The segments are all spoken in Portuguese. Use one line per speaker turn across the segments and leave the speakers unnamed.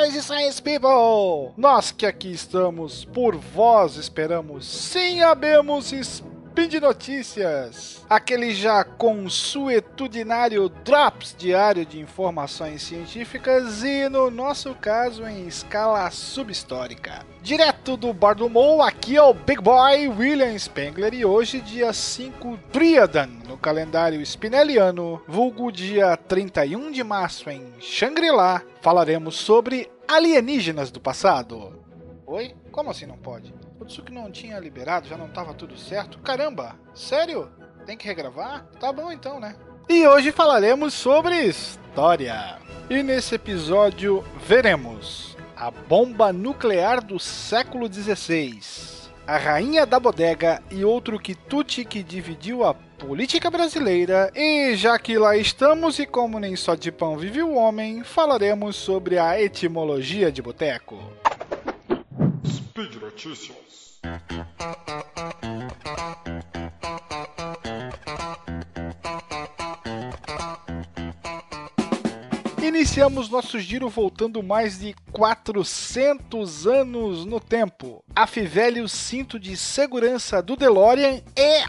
Crazy Science People! Nós que aqui estamos por vós esperamos, sim, habemos Speed Notícias, aquele já consuetudinário Drops diário de informações científicas e, no nosso caso, em escala subhistórica. Direto do Bar do Mou, aqui é o Big Boy William Spengler e hoje, dia 5 Driadan, no calendário spinelliano, vulgo dia 31 de março em Shangri-La, falaremos sobre alienígenas do passado. Oi? Como assim não pode? Tsuki não tinha liberado, já não estava tudo certo? Caramba, sério? Tem que regravar? Tá bom então, né? E hoje falaremos sobre história. E nesse episódio veremos a bomba nuclear do século XVI, a rainha da bodega e outro quitute que dividiu a política brasileira. E já que lá estamos e como nem só de pão vive o homem, falaremos sobre a etimologia de boteco. Notícias. Iniciamos nosso giro voltando mais de 400 anos no tempo. A Fivelio cinto de segurança do DeLorean é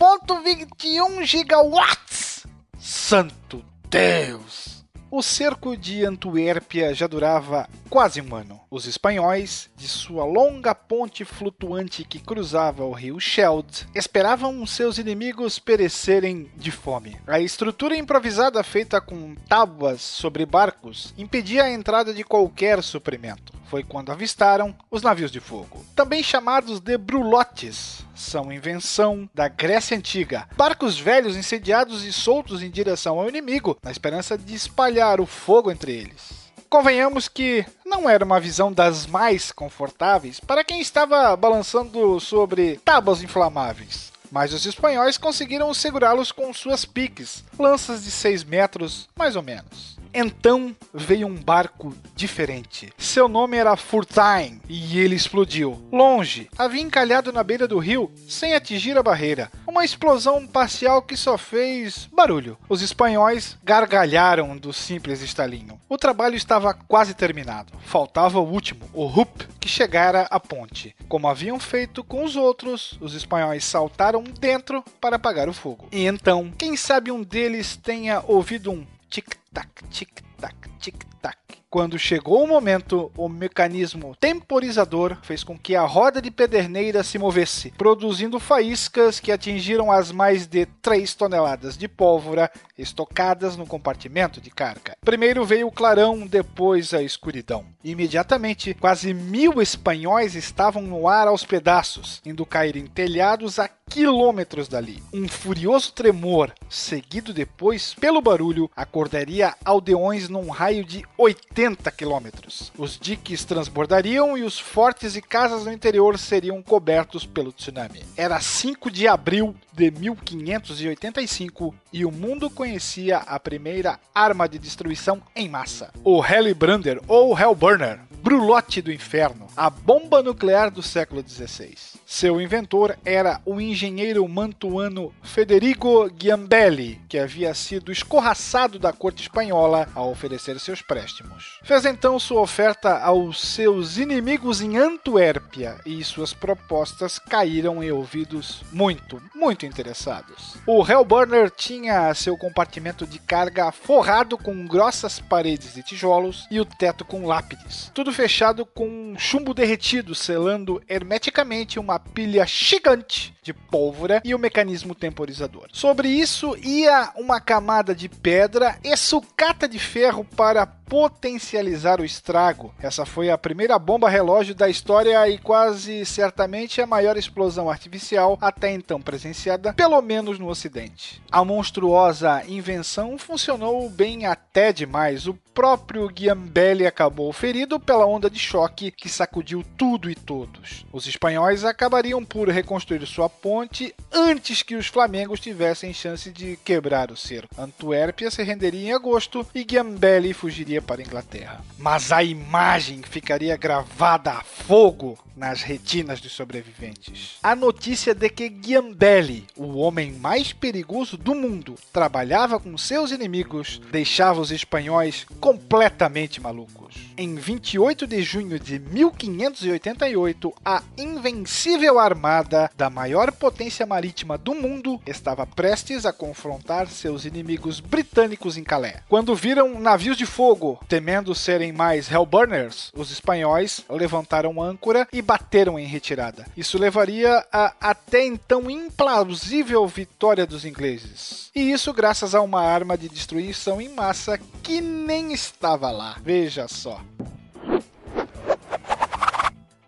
1.21 gigawatts. Santo Deus! O cerco de Antuérpia já durava quase um ano. Os espanhóis, de sua longa ponte flutuante que cruzava o rio Scheldt, esperavam seus inimigos perecerem de fome. A estrutura improvisada feita com tábuas sobre barcos impedia a entrada de qualquer suprimento foi quando avistaram os navios de fogo. Também chamados de brulotes, são invenção da Grécia Antiga. Barcos velhos incendiados e soltos em direção ao inimigo, na esperança de espalhar o fogo entre eles. Convenhamos que não era uma visão das mais confortáveis para quem estava balançando sobre tábuas inflamáveis mas os espanhóis conseguiram segurá-los com suas piques, lanças de 6 metros mais ou menos. Então veio um barco diferente. Seu nome era Furtain e ele explodiu. Longe, havia encalhado na beira do rio sem atingir a barreira. Uma explosão parcial que só fez barulho. Os espanhóis gargalharam do simples estalinho. O trabalho estava quase terminado. Faltava o último, o Hoop, que chegara à ponte. Como haviam feito com os outros, os espanhóis saltaram dentro para apagar o fogo. E então, quem sabe um deles tenha ouvido um Chic tac, chic tac, chic tac. Quando chegou o momento, o mecanismo temporizador fez com que a roda de pederneira se movesse, produzindo faíscas que atingiram as mais de 3 toneladas de pólvora estocadas no compartimento de carga. Primeiro veio o clarão, depois a escuridão. Imediatamente, quase mil espanhóis estavam no ar aos pedaços, indo cair em telhados a quilômetros dali. Um furioso tremor, seguido depois pelo barulho, acordaria aldeões num raio de 80 quilômetros. Os diques transbordariam e os fortes e casas no interior seriam cobertos pelo tsunami. Era 5 de abril de 1585 e o mundo conhecia a primeira arma de destruição em massa, o Hellbrander ou Hellburner, brulote do inferno, a bomba nuclear do século XVI. Seu inventor era o engenheiro mantuano Federico Giambelli, que havia sido escorraçado da corte espanhola ao oferecer seus préstimos. Fez então sua oferta aos seus inimigos em Antuérpia e suas propostas caíram em ouvidos muito, muito interessados. O Hellburner tinha seu compartimento de carga forrado com grossas paredes de tijolos e o teto com lápides, tudo fechado com chumbo derretido, selando hermeticamente uma pilha gigante de pólvora e o mecanismo temporizador. Sobre isso ia uma camada de pedra e sucata de ferro para potencializar o estrago. Essa foi a primeira bomba relógio da história e quase certamente a maior explosão artificial até então presenciada, pelo menos no ocidente. A monstruosa invenção funcionou bem até demais. O próprio Giambelli acabou ferido pela onda de choque que sacudiu tudo e todos. Os espanhóis acabariam por reconstruir sua ponte antes que os flamengos tivessem chance de quebrar o cerco. Antuérpia se renderia em agosto e Giambelli fugiria para a Inglaterra. Mas a imagem ficaria gravada a fogo nas retinas dos sobreviventes. A notícia de que Ghiandelli, o homem mais perigoso do mundo, trabalhava com seus inimigos, deixava os espanhóis completamente malucos. Em 28 de junho de 1588, a invencível armada da maior potência marítima do mundo estava prestes a confrontar seus inimigos britânicos em Calais. Quando viram navios de fogo, temendo serem mais Hellburners, os espanhóis levantaram âncora e bateram em retirada. Isso levaria a até então implausível vitória dos ingleses. E isso graças a uma arma de destruição em massa que nem estava lá. Veja só.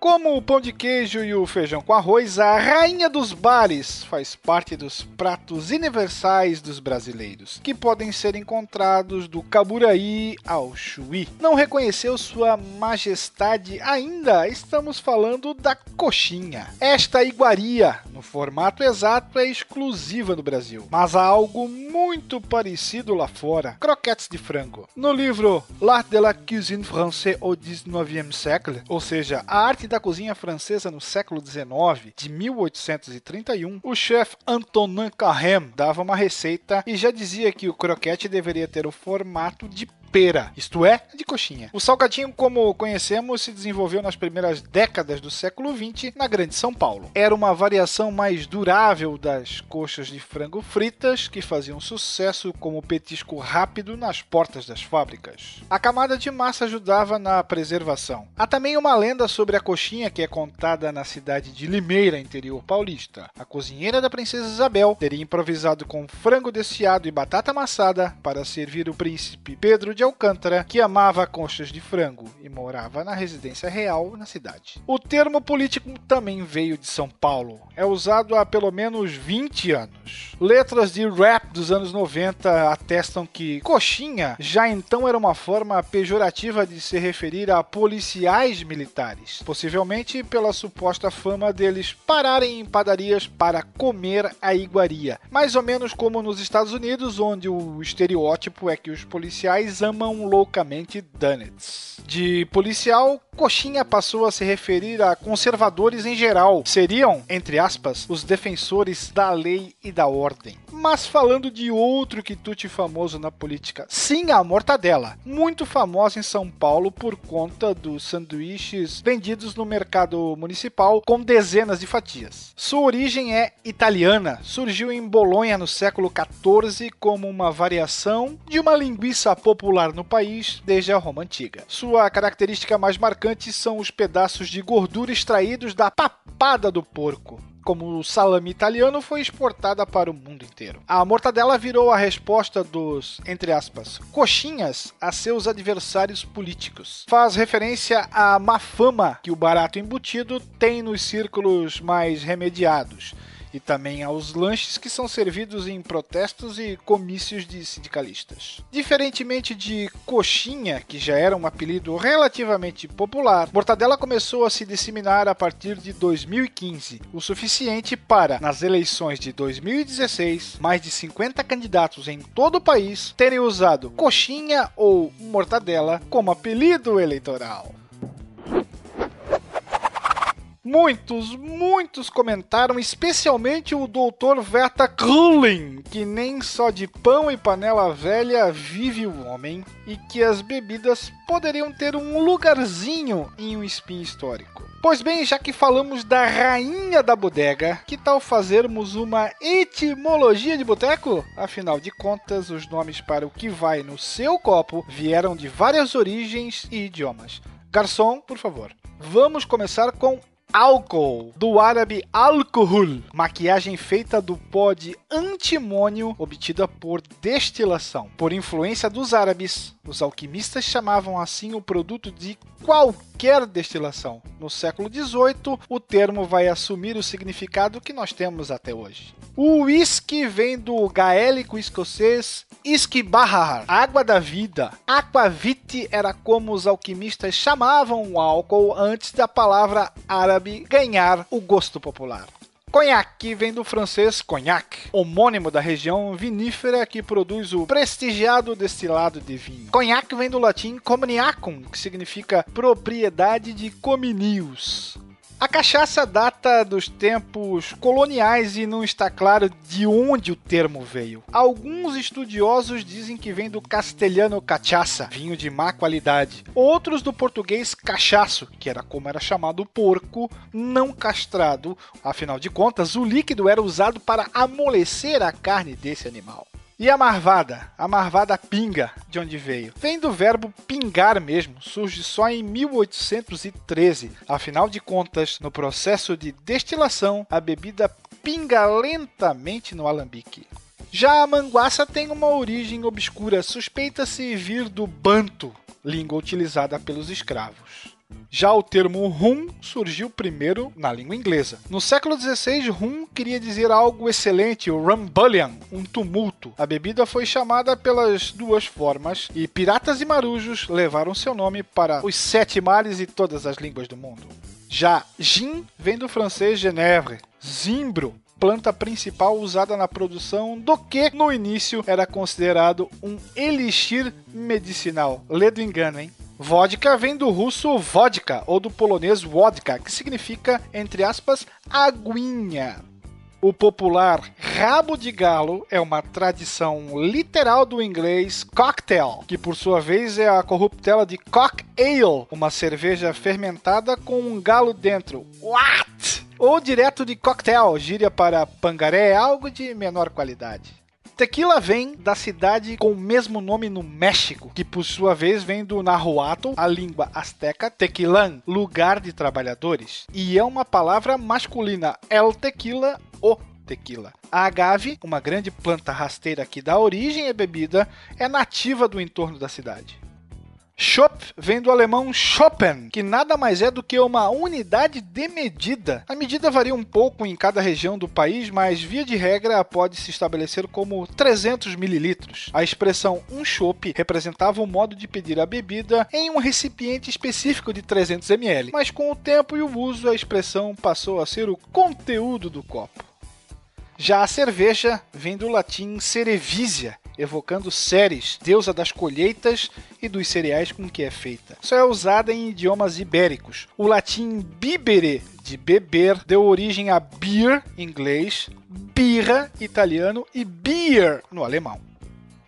Como o pão de queijo e o feijão com arroz, a rainha dos bares faz parte dos pratos universais dos brasileiros, que podem ser encontrados do Caburaí ao Chuí. Não reconheceu sua majestade ainda? Estamos falando da coxinha. Esta iguaria, no formato exato, é exclusiva no Brasil, mas há algo muito parecido lá fora: croquetes de frango. No livro L'art de la cuisine française au 19e siècle, ou seja, a arte da cozinha francesa no século XIX, de 1831, o chefe Antonin Carême dava uma receita e já dizia que o croquete deveria ter o formato de pera, isto é, de coxinha. O salgadinho, como conhecemos, se desenvolveu nas primeiras décadas do século XX na Grande São Paulo. Era uma variação mais durável das coxas de frango fritas que faziam sucesso como petisco rápido nas portas das fábricas. A camada de massa ajudava na preservação. Há também uma lenda sobre a coxinha que é contada na cidade de Limeira, interior paulista. A cozinheira da princesa Isabel teria improvisado com frango desfiado e batata amassada para servir o príncipe Pedro de Alcântara, que amava conchas de frango e morava na residência real na cidade. O termo político também veio de São Paulo. É usado há pelo menos 20 anos. Letras de rap dos anos 90 atestam que coxinha já então era uma forma pejorativa de se referir a policiais militares, possivelmente pela suposta fama deles pararem em padarias para comer a iguaria, mais ou menos como nos Estados Unidos, onde o estereótipo é que os policiais amam loucamente donuts. De policial, coxinha passou a se referir a conservadores em geral. Seriam, entre aspas, os defensores da lei e da ordem. Mas falando de outro quitute famoso na política, sim, a mortadela, muito famosa em São Paulo por conta dos sanduíches vendidos no mercado municipal com dezenas de fatias. Sua origem é italiana, surgiu em Bolonha no século XIV como uma variação de uma linguiça popular no país desde a Roma antiga. Sua característica mais marcante são os pedaços de gordura extraídos da papada do porco como o salame italiano, foi exportada para o mundo inteiro. A mortadela virou a resposta dos, entre aspas, coxinhas a seus adversários políticos. Faz referência à má fama que o barato embutido tem nos círculos mais remediados e também aos lanches que são servidos em protestos e comícios de sindicalistas. Diferentemente de coxinha, que já era um apelido relativamente popular, mortadela começou a se disseminar a partir de 2015, o suficiente para, nas eleições de 2016, mais de 50 candidatos em todo o país terem usado coxinha ou mortadela como apelido eleitoral. Muitos, muitos comentaram, especialmente o Dr. Verta Krulin, que nem só de pão e panela velha vive o homem e que as bebidas poderiam ter um lugarzinho em um spin histórico. Pois bem, já que falamos da rainha da bodega, que tal fazermos uma etimologia de boteco? Afinal de contas, os nomes para o que vai no seu copo vieram de várias origens e idiomas. Garçom, por favor. Vamos começar com álcool, do árabe alcohol, maquiagem feita do pó de antimônio obtida por destilação. Por influência dos árabes, os alquimistas chamavam assim o produto de qualquer destilação. No século XVIII, o termo vai assumir o significado que nós temos até hoje. O whisky vem do gaélico escocês Iskibahar, água da vida. Aquavit era como os alquimistas chamavam o álcool antes da palavra árabe ganhar o gosto popular. Conhaque vem do francês cognac, homônimo da região vinífera que produz o prestigiado destilado de vinho. Cognac vem do latim comniacum, que significa propriedade de cominius. A cachaça data dos tempos coloniais e não está claro de onde o termo veio. Alguns estudiosos dizem que vem do castelhano cachaça, vinho de má qualidade. Outros do português cachaço, que era como era chamado o porco não castrado. Afinal de contas, o líquido era usado para amolecer a carne desse animal. E a marvada? A marvada pinga, de onde veio? Vem do verbo pingar mesmo, surge só em 1813. Afinal de contas, no processo de destilação, a bebida pinga lentamente no alambique. Já a manguaça tem uma origem obscura, suspeita-se vir do banto, língua utilizada pelos escravos. Já o termo rum surgiu primeiro na língua inglesa. No século XVI, rum queria dizer algo excelente, o rumbullion, um tumulto. A bebida foi chamada pelas duas formas e piratas e marujos levaram seu nome para os sete mares e todas as línguas do mundo. Já gin vem do francês Genève, zimbro, planta principal usada na produção do que no início era considerado um elixir medicinal. Lê do engano, hein? Vodka vem do russo vodka ou do polonês wodka, que significa, entre aspas, aguinha. O popular rabo de galo é uma tradição literal do inglês cocktail, que por sua vez é a corruptela de cock ale, uma cerveja fermentada com um galo dentro. What? Ou direto de cocktail, gíria para pangaré, algo de menor qualidade. Tequila vem da cidade com o mesmo nome no México, que por sua vez vem do Nahuatl, a língua asteca, tequilan, lugar de trabalhadores, e é uma palavra masculina, el tequila, o tequila. A agave, uma grande planta rasteira que dá origem à bebida, é nativa do entorno da cidade. Schop vem do alemão Schoppen, que nada mais é do que uma unidade de medida. A medida varia um pouco em cada região do país, mas via de regra pode se estabelecer como 300 mililitros. A expressão um chopp representava o modo de pedir a bebida em um recipiente específico de 300 ml, mas com o tempo e o uso a expressão passou a ser o conteúdo do copo. Já a cerveja vem do latim cerevisia, evocando Ceres, deusa das colheitas e dos cereais com que é feita. Só é usada em idiomas ibéricos. O latim bibere, de beber, deu origem a beer, inglês, birra, italiano, e beer, no alemão.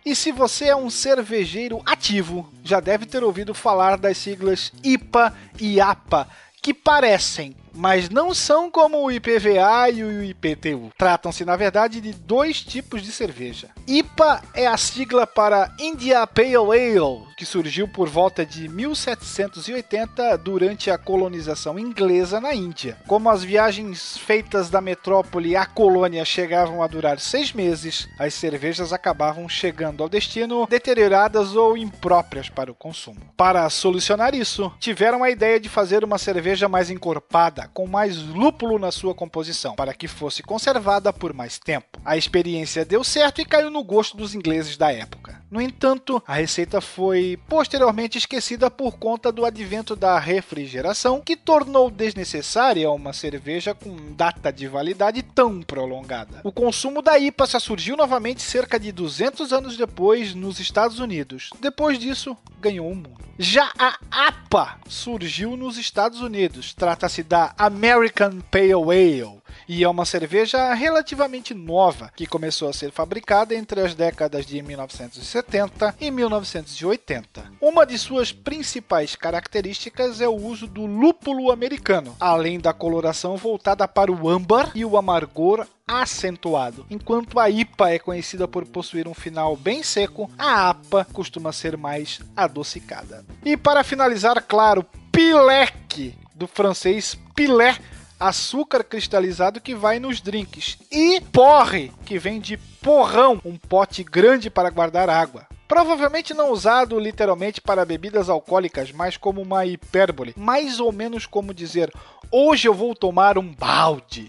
E se você é um cervejeiro ativo, já deve ter ouvido falar das siglas IPA e APA, que parecem mas não são como o IPVA e o IPTU. Tratam-se, na verdade, de dois tipos de cerveja. IPA é a sigla para India Pale Ale, que surgiu por volta de 1780 durante a colonização inglesa na Índia. Como as viagens feitas da metrópole à colônia chegavam a durar seis meses, as cervejas acabavam chegando ao destino deterioradas ou impróprias para o consumo. Para solucionar isso, tiveram a ideia de fazer uma cerveja mais encorpada com mais lúpulo na sua composição, para que fosse conservada por mais tempo. A experiência deu certo e caiu no gosto dos ingleses da época. No entanto, a receita foi posteriormente esquecida por conta do advento da refrigeração, que tornou desnecessária uma cerveja com data de validade tão prolongada. O consumo da IPA só surgiu novamente cerca de 200 anos depois nos Estados Unidos. Depois disso, ganhou o mundo. Já a APA surgiu nos Estados Unidos. Trata-se da American Pale Ale e é uma cerveja relativamente nova que começou a ser fabricada entre as décadas de 1970 e 1980. Uma de suas principais características é o uso do lúpulo americano, além da coloração voltada para o âmbar e o amargor acentuado. Enquanto a IPA é conhecida por possuir um final bem seco, a APA costuma ser mais adocicada. E para finalizar, claro, Pilek, do francês Pilé, açúcar cristalizado que vai nos drinks, e porre, que vem de porrão, um pote grande para guardar água. Provavelmente não usado literalmente para bebidas alcoólicas, mas como uma hipérbole, mais ou menos como dizer: hoje eu vou tomar um balde.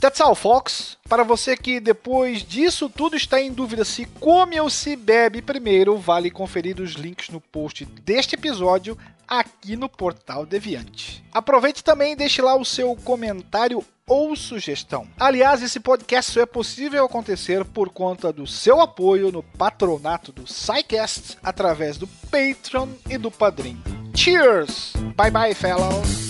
That's all, Fox. Para você que depois disso tudo está em dúvida se come ou se bebe primeiro, vale conferir os links no post deste episódio aqui no Portal Deviante. Aproveite também e deixe lá o seu comentário ou sugestão. Aliás, esse podcast só é possível acontecer por conta do seu apoio no patronato do SciCast através do Patreon e do Padrim. Cheers! Bye bye, fellows!